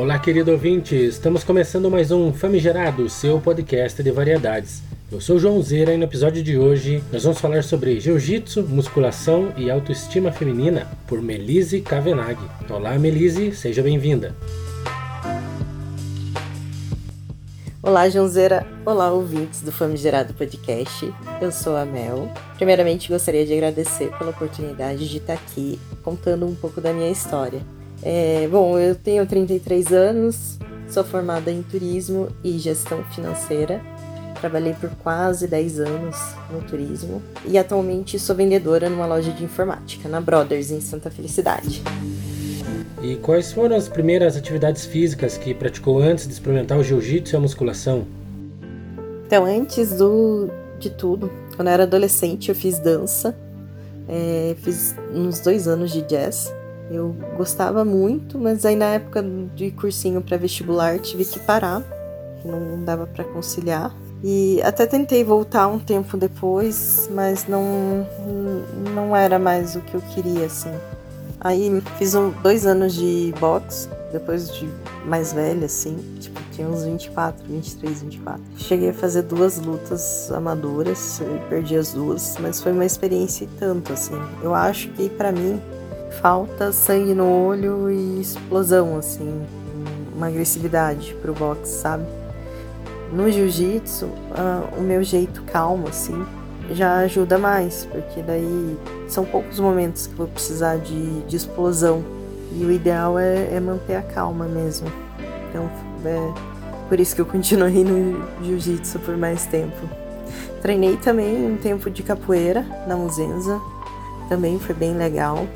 Olá, querido ouvinte, estamos começando mais um Famigerado, seu podcast de variedades. Eu sou o João Zera e no episódio de hoje nós vamos falar sobre jiu-jitsu, musculação e autoestima feminina por Melise Kavenag. Olá, Melise, seja bem-vinda. Olá, Joãozeira. Olá, ouvintes do Famigerado Podcast. Eu sou a Mel. Primeiramente, gostaria de agradecer pela oportunidade de estar aqui contando um pouco da minha história. É, bom, eu tenho 33 anos, sou formada em turismo e gestão financeira. Trabalhei por quase 10 anos no turismo e atualmente sou vendedora numa loja de informática, na Brothers, em Santa Felicidade. E quais foram as primeiras atividades físicas que praticou antes de experimentar o jiu-jitsu e a musculação? Então, antes do, de tudo, quando eu era adolescente, eu fiz dança, é, fiz uns dois anos de jazz eu gostava muito, mas aí na época de cursinho para vestibular tive que parar, não dava para conciliar. E até tentei voltar um tempo depois, mas não não era mais o que eu queria assim. Aí fiz um, dois anos de boxe, depois de mais velha, assim, tipo, tinha uns 24, 23, 24. Cheguei a fazer duas lutas amadoras, perdi as duas, mas foi uma experiência e tanto, assim. Eu acho que para mim falta sangue no olho e explosão, assim, uma agressividade pro boxe, sabe? No jiu-jitsu, uh, o meu jeito calmo, assim, já ajuda mais, porque daí são poucos momentos que eu vou precisar de, de explosão. E o ideal é, é manter a calma mesmo. Então, é por isso que eu continuei no jiu-jitsu por mais tempo. Treinei também um tempo de capoeira na Muzenza, também foi bem legal.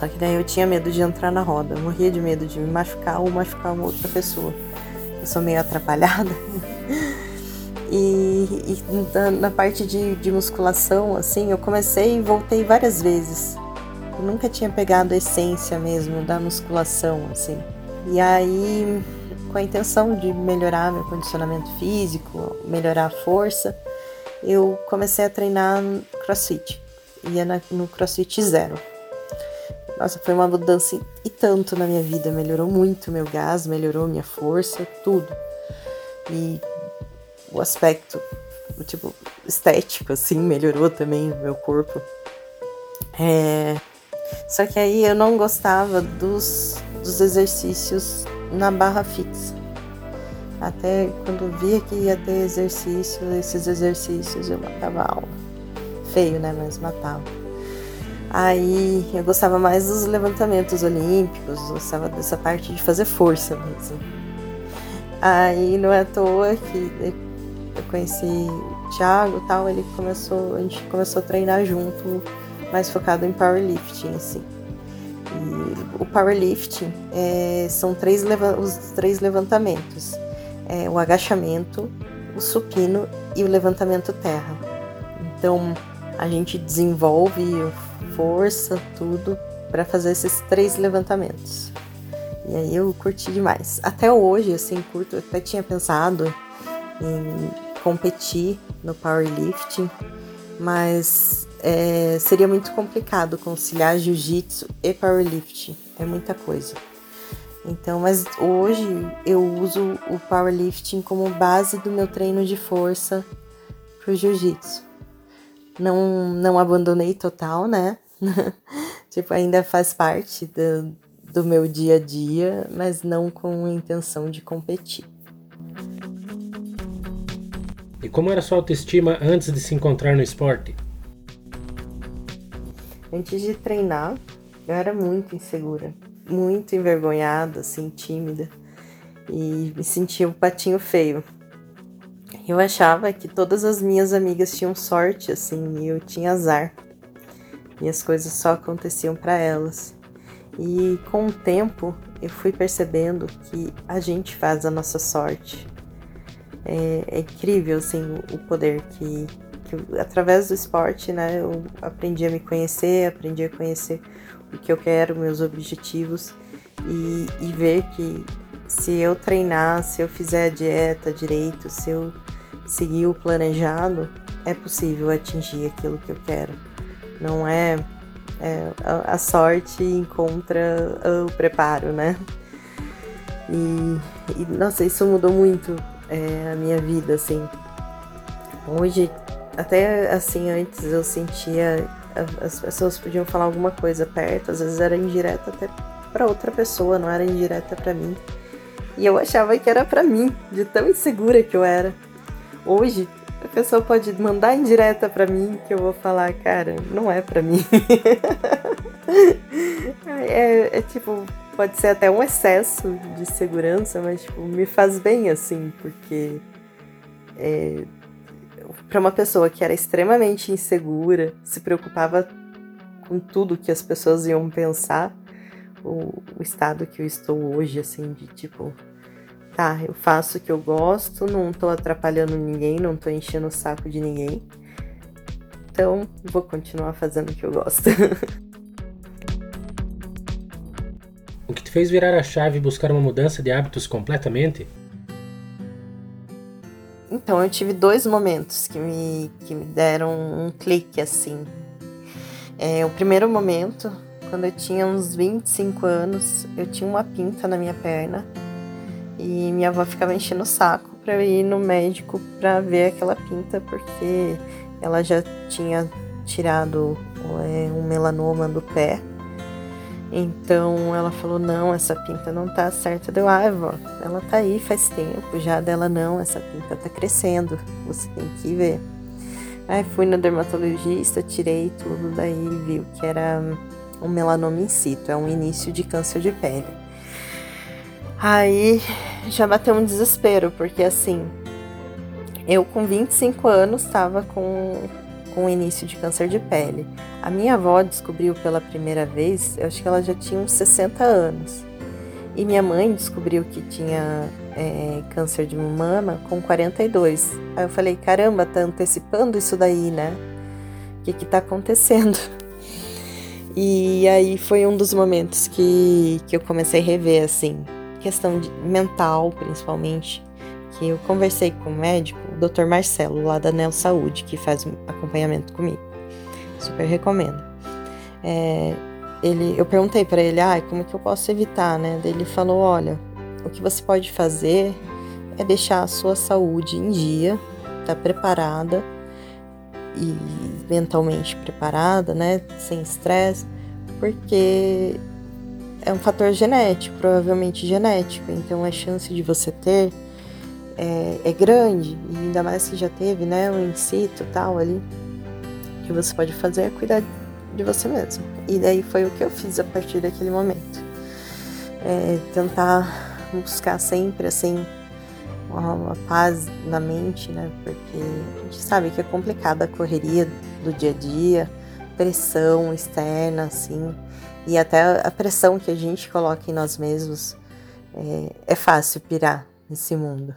Só que daí eu tinha medo de entrar na roda. Eu morria de medo de me machucar ou machucar uma outra pessoa. Eu sou meio atrapalhada. e, e na, na, parte de, de musculação, assim, eu comecei e voltei várias vezes. Eu nunca tinha pegado a essência mesmo da musculação, assim. E aí, com a intenção de melhorar meu condicionamento físico, melhorar a força, eu comecei a treinar crossfit. Ia na, no crossfit zero. Nossa, foi uma mudança e tanto na minha vida. Melhorou muito meu gás, melhorou minha força, tudo. E o aspecto, tipo, estético, assim, melhorou também o meu corpo. É... Só que aí eu não gostava dos, dos exercícios na barra fixa. Até quando via que ia ter exercício, esses exercícios eu matava a aula. Feio, né? Mas matava. Aí eu gostava mais dos levantamentos olímpicos, gostava dessa parte de fazer força mesmo. Aí não é à toa que eu conheci o Thiago tal, ele começou, a gente começou a treinar junto, mais focado em powerlifting, assim. E o powerlifting é, são três os três levantamentos: é, o agachamento, o supino e o levantamento terra. Então a gente desenvolve força, tudo, para fazer esses três levantamentos. E aí eu curti demais. Até hoje, assim, curto, até tinha pensado em competir no powerlifting, mas é, seria muito complicado conciliar jiu-jitsu e powerlifting. É muita coisa. Então, mas hoje eu uso o powerlifting como base do meu treino de força pro jiu-jitsu. Não, não abandonei total, né? tipo, ainda faz parte do, do meu dia a dia, mas não com intenção de competir. E como era sua autoestima antes de se encontrar no esporte? Antes de treinar, eu era muito insegura, muito envergonhada, assim, tímida, e me sentia um patinho feio. Eu achava que todas as minhas amigas tinham sorte, assim, e eu tinha azar e as coisas só aconteciam para elas. E com o tempo eu fui percebendo que a gente faz a nossa sorte. É, é incrível assim o poder que, que através do esporte, né, eu aprendi a me conhecer, aprendi a conhecer o que eu quero, meus objetivos e, e ver que se eu treinar, se eu fizer a dieta direito, se eu seguir o planejado, é possível atingir aquilo que eu quero. Não é, é a, a, sorte encontra o preparo, né? E, e nossa, isso mudou muito é, a minha vida, assim. Hoje, até assim, antes eu sentia. As pessoas podiam falar alguma coisa perto, às vezes era indireta até para outra pessoa, não era indireta para mim. E eu achava que era para mim, de tão insegura que eu era. Hoje, a pessoa pode mandar indireta para mim que eu vou falar, cara, não é para mim. é, é, tipo, pode ser até um excesso de segurança, mas tipo, me faz bem assim, porque é, para uma pessoa que era extremamente insegura, se preocupava com tudo que as pessoas iam pensar, o, o estado que eu estou hoje, assim, de tipo, tá, eu faço o que eu gosto, não tô atrapalhando ninguém, não tô enchendo o saco de ninguém. Então, vou continuar fazendo o que eu gosto. o que te fez virar a chave e buscar uma mudança de hábitos completamente? Então, eu tive dois momentos que me, que me deram um clique assim. É, o primeiro momento quando eu tinha uns 25 anos, eu tinha uma pinta na minha perna e minha avó ficava enchendo o saco para eu ir no médico para ver aquela pinta, porque ela já tinha tirado é, um melanoma do pé. Então ela falou: Não, essa pinta não tá certa. Deu, ah, vó, ela tá aí faz tempo já. Dela, não, essa pinta tá crescendo, você tem que ver. Aí fui no dermatologista, tirei tudo, daí viu que era um melanoma in situ, é um início de câncer de pele. Aí já bateu um desespero, porque assim, eu com 25 anos estava com, com início de câncer de pele. A minha avó descobriu pela primeira vez, eu acho que ela já tinha uns 60 anos. E minha mãe descobriu que tinha é, câncer de mama com 42. Aí eu falei, caramba, tá antecipando isso daí, né? O que que tá acontecendo? E aí foi um dos momentos que, que eu comecei a rever, assim, questão de, mental, principalmente. Que eu conversei com o médico, o Dr. Marcelo, lá da Nel Saúde, que faz acompanhamento comigo. Super recomendo. É, ele, eu perguntei para ele, ah, como que eu posso evitar, né? Ele falou, olha, o que você pode fazer é deixar a sua saúde em dia, tá preparada e mentalmente preparada, né, sem estresse, porque é um fator genético, provavelmente genético, então a chance de você ter é, é grande, e ainda mais se já teve, né, um incito tal ali, o que você pode fazer é cuidar de você mesmo. E daí foi o que eu fiz a partir daquele momento. É, tentar buscar sempre assim uma, uma, paz na mente, né? Porque a gente sabe que é complicada a correria do dia a dia, pressão externa, assim, e até a pressão que a gente coloca em nós mesmos. É, é fácil pirar nesse mundo.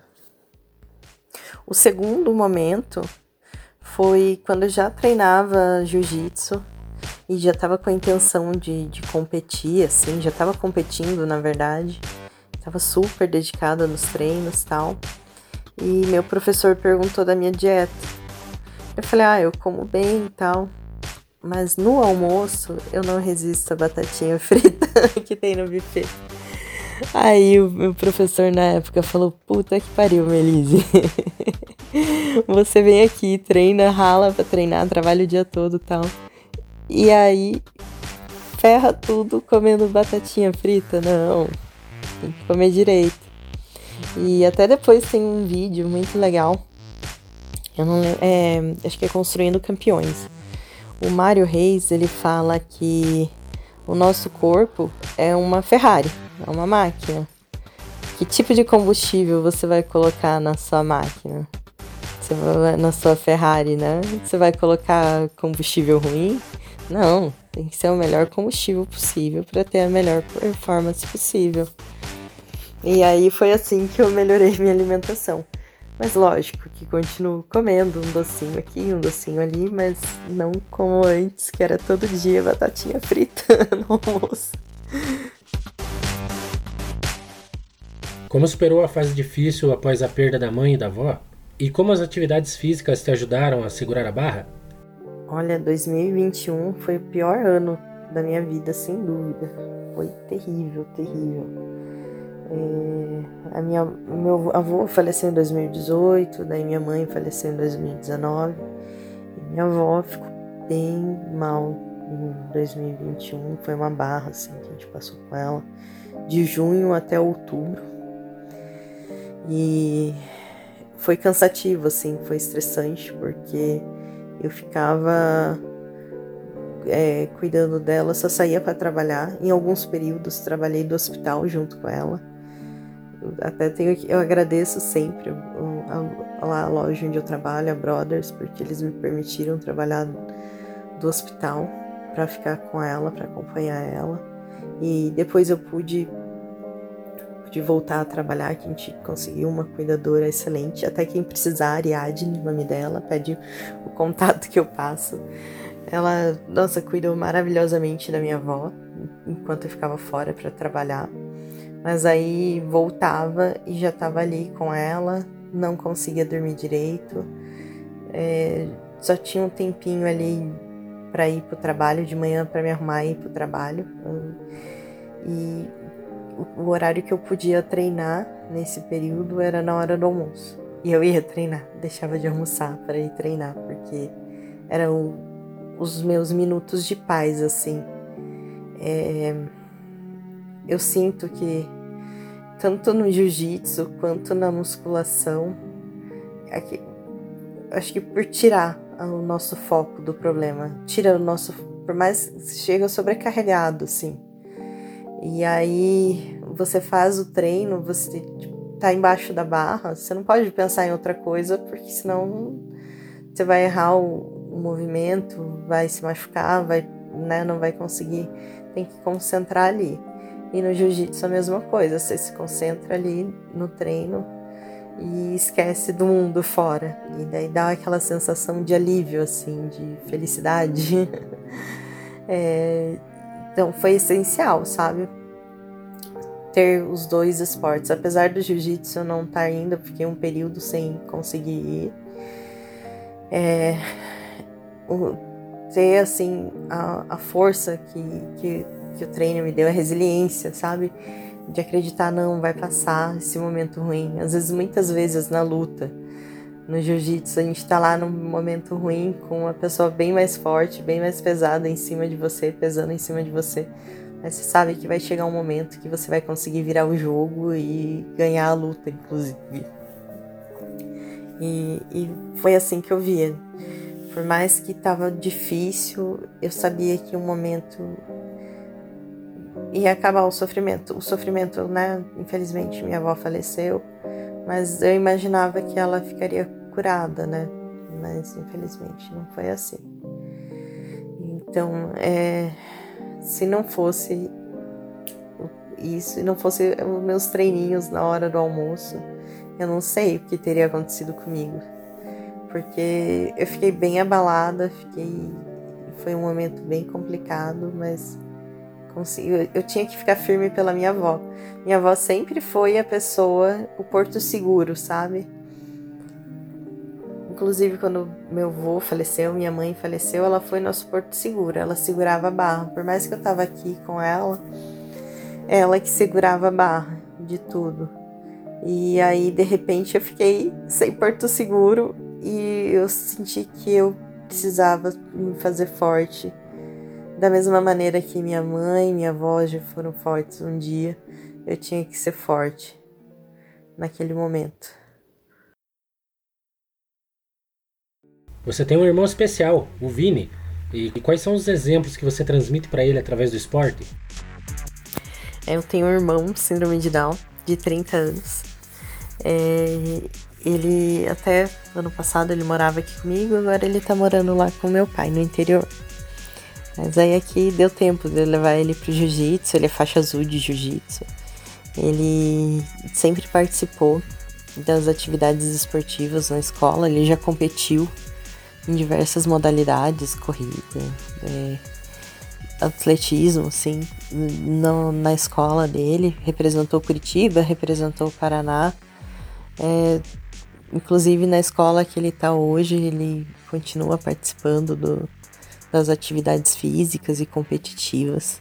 O segundo momento foi quando eu já treinava jiu-jitsu e já estava com a intenção de, de competir, assim, já estava competindo, na verdade. Tava super dedicada nos treinos tal. E meu professor perguntou da minha dieta. Eu falei, ah, eu como bem e tal. Mas no almoço eu não resisto a batatinha frita que tem no buffet. Aí o meu professor na época falou: Puta que pariu, Melise. Você vem aqui, treina, rala pra treinar, trabalha o dia todo tal. E aí ferra tudo comendo batatinha frita? Não, tem que comer direito. E até depois tem um vídeo muito legal. Eu não lembro. É, acho que é Construindo Campeões. O Mário Reis ele fala que o nosso corpo é uma Ferrari, é uma máquina. Que tipo de combustível você vai colocar na sua máquina? Você vai, na sua Ferrari, né? Você vai colocar combustível ruim? Não, tem que ser o melhor combustível possível para ter a melhor performance possível. E aí foi assim que eu melhorei minha alimentação. Mas lógico que continuo comendo um docinho aqui, um docinho ali, mas não como antes, que era todo dia batatinha frita no almoço. Como superou a fase difícil após a perda da mãe e da avó? E como as atividades físicas te ajudaram a segurar a barra? Olha, 2021 foi o pior ano da minha vida, sem dúvida. Foi terrível, terrível. A minha, meu avô faleceu em 2018, daí minha mãe faleceu em 2019. E minha avó ficou bem mal em 2021. Foi uma barra assim que a gente passou com ela, de junho até outubro. E foi cansativo, assim, foi estressante, porque eu ficava é, cuidando dela, só saía para trabalhar. Em alguns períodos trabalhei do hospital junto com ela. Até tenho eu agradeço sempre a, a, a loja onde eu trabalho, a Brothers, porque eles me permitiram trabalhar do hospital para ficar com ela, para acompanhar ela. E depois eu pude de voltar a trabalhar, que a gente conseguiu uma cuidadora excelente. Até quem precisar, Ariadne, o nome dela, pede o contato que eu passo. Ela, nossa, cuidou maravilhosamente da minha avó enquanto eu ficava fora para trabalhar. Mas aí voltava e já estava ali com ela, não conseguia dormir direito. É, só tinha um tempinho ali para ir para o trabalho de manhã para me arrumar e ir para o trabalho. E o horário que eu podia treinar nesse período era na hora do almoço. E eu ia treinar, deixava de almoçar para ir treinar, porque eram os meus minutos de paz, assim. É, eu sinto que tanto no jiu-jitsu quanto na musculação, é acho que por tirar o nosso foco do problema, tira o nosso, por mais chega sobrecarregado, assim e aí você faz o treino, você tá embaixo da barra, você não pode pensar em outra coisa, porque senão você vai errar o, o movimento, vai se machucar, vai, né, não vai conseguir. Tem que concentrar ali. E no jiu-jitsu a mesma coisa, você se concentra ali no treino e esquece do mundo fora. E daí dá aquela sensação de alívio, assim, de felicidade. é, então foi essencial, sabe? Ter os dois esportes. Apesar do jiu-jitsu eu não estar tá indo, fiquei um período sem conseguir ir. É, o, ter assim a, a força que, que, que o treino me deu, a resiliência, sabe? De acreditar, não, vai passar esse momento ruim. Às vezes, muitas vezes na luta, no jiu-jitsu, a gente tá lá num momento ruim com uma pessoa bem mais forte, bem mais pesada em cima de você, pesando em cima de você. Mas você sabe que vai chegar um momento que você vai conseguir virar o jogo e ganhar a luta, inclusive. E, e foi assim que eu via. Por mais que tava difícil, eu sabia que um momento ia acabar o sofrimento. O sofrimento, né? Infelizmente, minha avó faleceu mas eu imaginava que ela ficaria curada, né? Mas infelizmente não foi assim. Então, é, se não fosse isso, se não fosse os meus treininhos na hora do almoço, eu não sei o que teria acontecido comigo. Porque eu fiquei bem abalada, fiquei foi um momento bem complicado, mas consegui, eu tinha que ficar firme pela minha avó. Minha avó sempre foi a pessoa, o porto seguro, sabe? Inclusive, quando meu avô faleceu, minha mãe faleceu, ela foi nosso porto seguro. Ela segurava a barra. Por mais que eu tava aqui com ela, ela que segurava a barra de tudo. E aí, de repente, eu fiquei sem porto seguro e eu senti que eu precisava me fazer forte. Da mesma maneira que minha mãe e minha avó já foram fortes um dia, eu tinha que ser forte naquele momento. Você tem um irmão especial, o Vini. E quais são os exemplos que você transmite para ele através do esporte? Eu tenho um irmão, síndrome de Down, de 30 anos. É, ele até ano passado ele morava aqui comigo, agora ele tá morando lá com meu pai no interior. Mas aí aqui deu tempo de levar ele pro jiu-jitsu, ele é faixa azul de jiu-jitsu. Ele sempre participou das atividades esportivas na escola, ele já competiu em diversas modalidades, corrida, é, atletismo, assim, no, na escola dele, representou Curitiba, representou Paraná, é, inclusive na escola que ele está hoje, ele continua participando do, das atividades físicas e competitivas.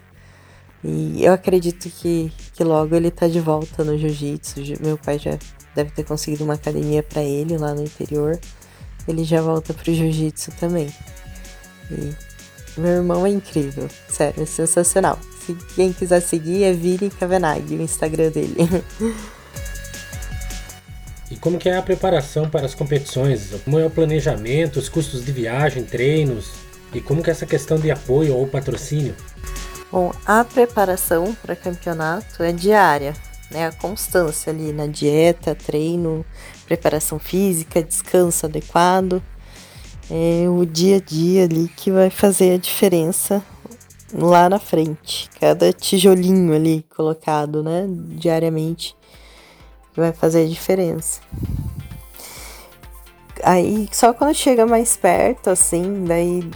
E eu acredito que, que logo ele tá de volta no jiu-jitsu. Meu pai já deve ter conseguido uma academia para ele lá no interior. Ele já volta pro jiu-jitsu também. E meu irmão é incrível, sério, é sensacional. Se quem quiser seguir é Vini Kavanagh, o Instagram dele. E como que é a preparação para as competições? Como é o planejamento, os custos de viagem, treinos? E como que é essa questão de apoio ou patrocínio? Bom, a preparação para campeonato é diária, né? A constância ali na dieta, treino, preparação física, descanso adequado. É o dia a dia ali que vai fazer a diferença lá na frente. Cada tijolinho ali colocado, né, diariamente, vai fazer a diferença. Aí, só quando chega mais perto, assim, daí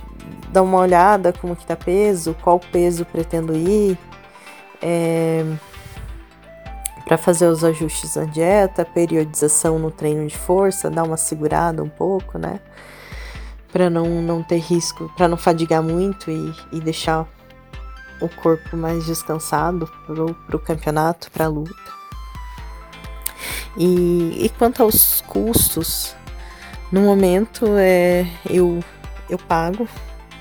dá uma olhada como que tá peso, qual peso pretendo ir, é, para fazer os ajustes na dieta, periodização no treino de força, dar uma segurada um pouco, né? Para não, não ter risco, para não fadigar muito e, e deixar o corpo mais descansado pro, pro campeonato, pra luta. E, e quanto aos custos, no momento é, eu, eu pago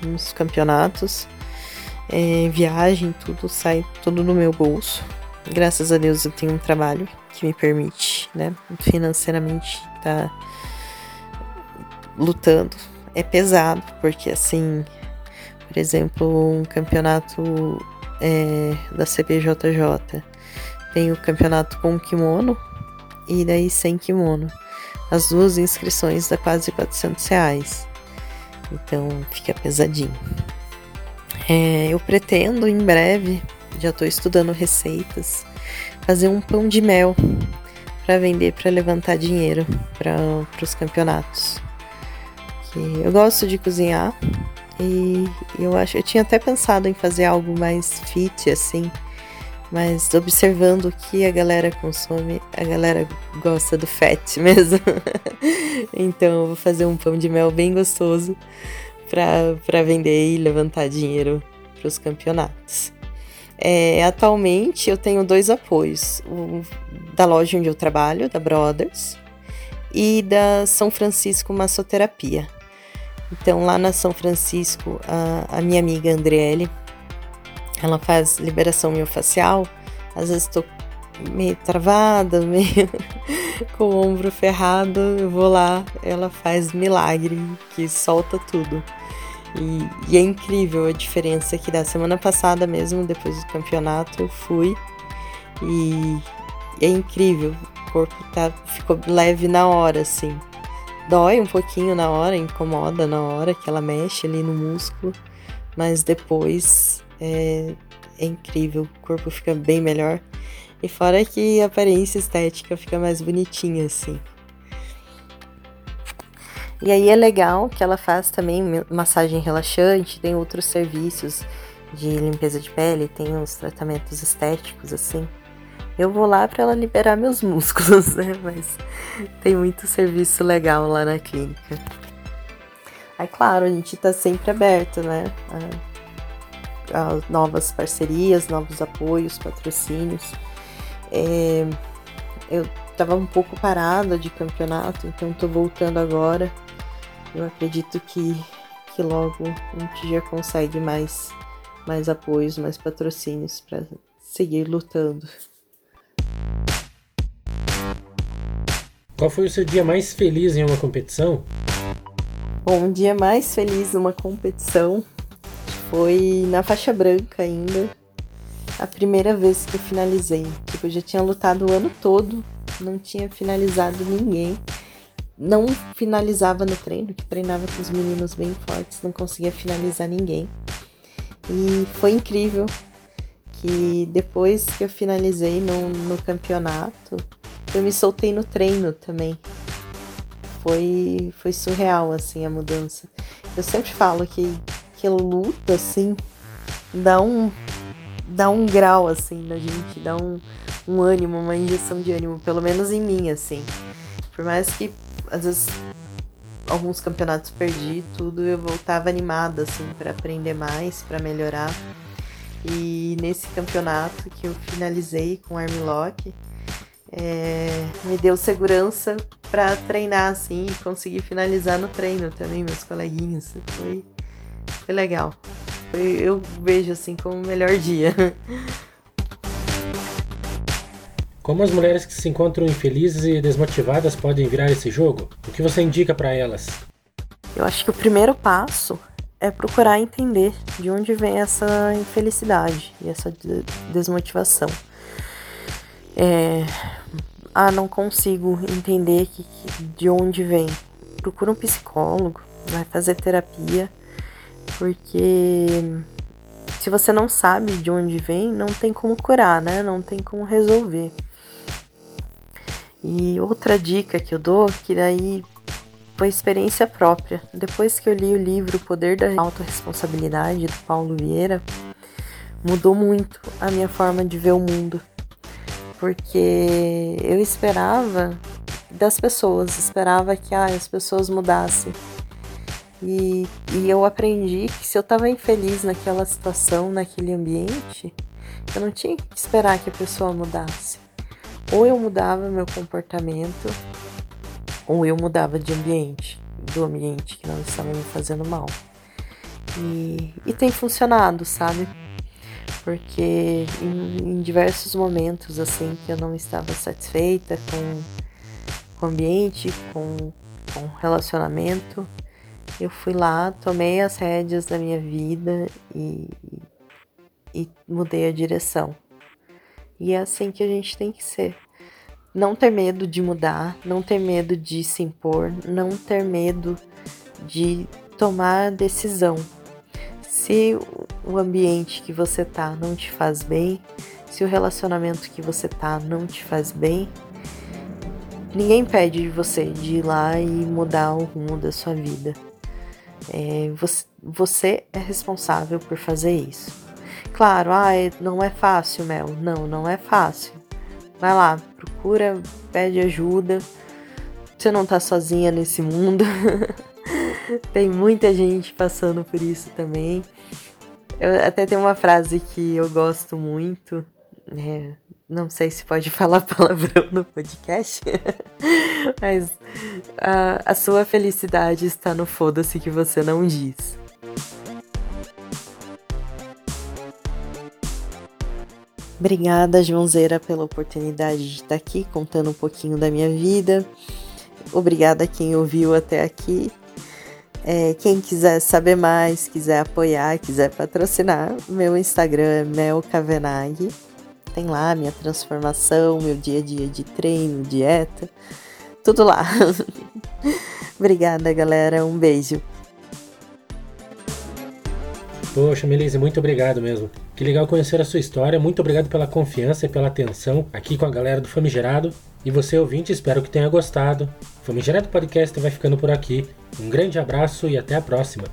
nos campeonatos, é, viagem, tudo sai tudo no meu bolso. Graças a Deus eu tenho um trabalho que me permite, né, financeiramente tá lutando. É pesado, porque assim, por exemplo, um campeonato é, da CBJJ. Tem o campeonato com kimono e daí sem kimono. As duas inscrições dá quase 400 reais. Então fica pesadinho. É, eu pretendo em breve, já estou estudando receitas, fazer um pão de mel para vender para levantar dinheiro para os campeonatos. Que eu gosto de cozinhar, e eu acho, eu tinha até pensado em fazer algo mais fit assim, mas observando o que a galera consome, a galera gosta do fat mesmo. então eu vou fazer um pão de mel bem gostoso para vender e levantar dinheiro para os campeonatos. É, atualmente eu tenho dois apoios: o da loja onde eu trabalho, da Brothers, e da São Francisco Massoterapia. Então, lá na São Francisco, a, a minha amiga Andriele, ela faz liberação miofascial. Às vezes estou meio travada, meio com o ombro ferrado, eu vou lá, ela faz milagre, que solta tudo. E, e, é incrível a diferença que dá. Semana passada mesmo, depois do campeonato, eu fui e é incrível. O corpo tá, ficou leve na hora, assim. Dói um pouquinho na hora, incomoda na hora que ela mexe ali no músculo, mas depois é, é incrível, o corpo fica bem melhor. E fora que a aparência estética fica mais bonitinha assim. E aí é legal que ela faz também massagem relaxante, tem outros serviços de limpeza de pele, tem uns tratamentos estéticos assim. Eu vou lá para ela liberar meus músculos, né? Mas tem muito serviço legal lá na clínica. Aí, claro, a gente tá sempre aberto, né? Novas parcerias, novos apoios, patrocínios. É, eu tava um pouco parada de campeonato, então tô voltando agora. Eu acredito que, que logo a gente já consegue mais, mais apoios, mais patrocínios para seguir lutando. Qual foi o seu dia mais feliz em uma competição? Bom, um dia mais feliz numa competição foi na faixa branca ainda. A primeira vez que eu finalizei. Tipo, eu já tinha lutado o ano todo, não tinha finalizado ninguém. Não finalizava no treino, que treinava com os meninos bem fortes, não conseguia finalizar ninguém. E foi incrível que depois que eu finalizei no, no campeonato, eu me soltei no treino também. Foi, foi surreal, assim, a mudança. Eu sempre falo que, que luta, assim, dá um, dá um grau, assim, na gente, dá um, um ânimo, uma injeção de ânimo, pelo menos em mim, assim. Por mais que, às vezes, alguns campeonatos perdi tudo, eu voltava animada, assim, para aprender mais, para melhorar. E nesse campeonato que eu finalizei com armlock, é, me deu segurança para treinar assim e conseguir finalizar no treino também, meus coleguinhas. Foi, foi legal. Foi, eu vejo assim como o melhor dia. Como as mulheres que se encontram infelizes e desmotivadas podem virar esse jogo? O que você indica para elas? Eu acho que o primeiro passo é procurar entender de onde vem essa infelicidade e essa desmotivação. É, ah, não consigo entender que, que, de onde vem. Procura um psicólogo, vai fazer terapia, porque se você não sabe de onde vem, não tem como curar, né? Não tem como resolver. E outra dica que eu dou, que daí foi experiência própria. Depois que eu li o livro O Poder da Autoresponsabilidade, do Paulo Vieira, mudou muito a minha forma de ver o mundo. Porque eu esperava das pessoas, esperava que ah, as pessoas mudassem. E, e eu aprendi que se eu estava infeliz naquela situação, naquele ambiente, eu não tinha que esperar que a pessoa mudasse. Ou eu mudava meu comportamento, ou eu mudava de ambiente, do ambiente que não estava me fazendo mal. E, e tem funcionado, sabe? Porque em, em, diversos momentos, assim, que eu não estava satisfeita com, com o ambiente, com, com o relacionamento, eu fui lá, tomei as rédeas da minha vida e, e mudei a direção. E é assim que a gente tem que ser. Não ter medo de mudar, não ter medo de se impor, não ter medo de tomar decisão. Se o ambiente que você tá não te faz bem, se o relacionamento que você tá não te faz bem, ninguém pede de você de ir lá e mudar o rumo da sua vida. É, você, você é responsável por fazer isso. Claro, ah, não é fácil, Mel. Não, não é fácil. Vai lá, procura, pede ajuda. Você não tá sozinha nesse mundo. Tem muita gente passando por isso também. Eu até tem uma frase que eu gosto muito, né? Não sei se pode falar palavrão no podcast, mas a, a sua felicidade está no foda-se que você não diz. Obrigada, Joãozeira, pela oportunidade de estar aqui contando um pouquinho da minha vida. Obrigada a quem ouviu até aqui. É, quem quiser saber mais, quiser apoiar, quiser patrocinar, meu Instagram é melcavenag. Tem lá minha transformação, meu dia a dia de treino, dieta, tudo lá. Obrigada, galera. Um beijo. Poxa, Melise, muito obrigado mesmo. Que legal conhecer a sua história. Muito obrigado pela confiança e pela atenção aqui com a galera do Famigerado. E você, ouvinte, espero que tenha gostado. Famigerado Podcast vai ficando por aqui. Um grande abraço e até a próxima.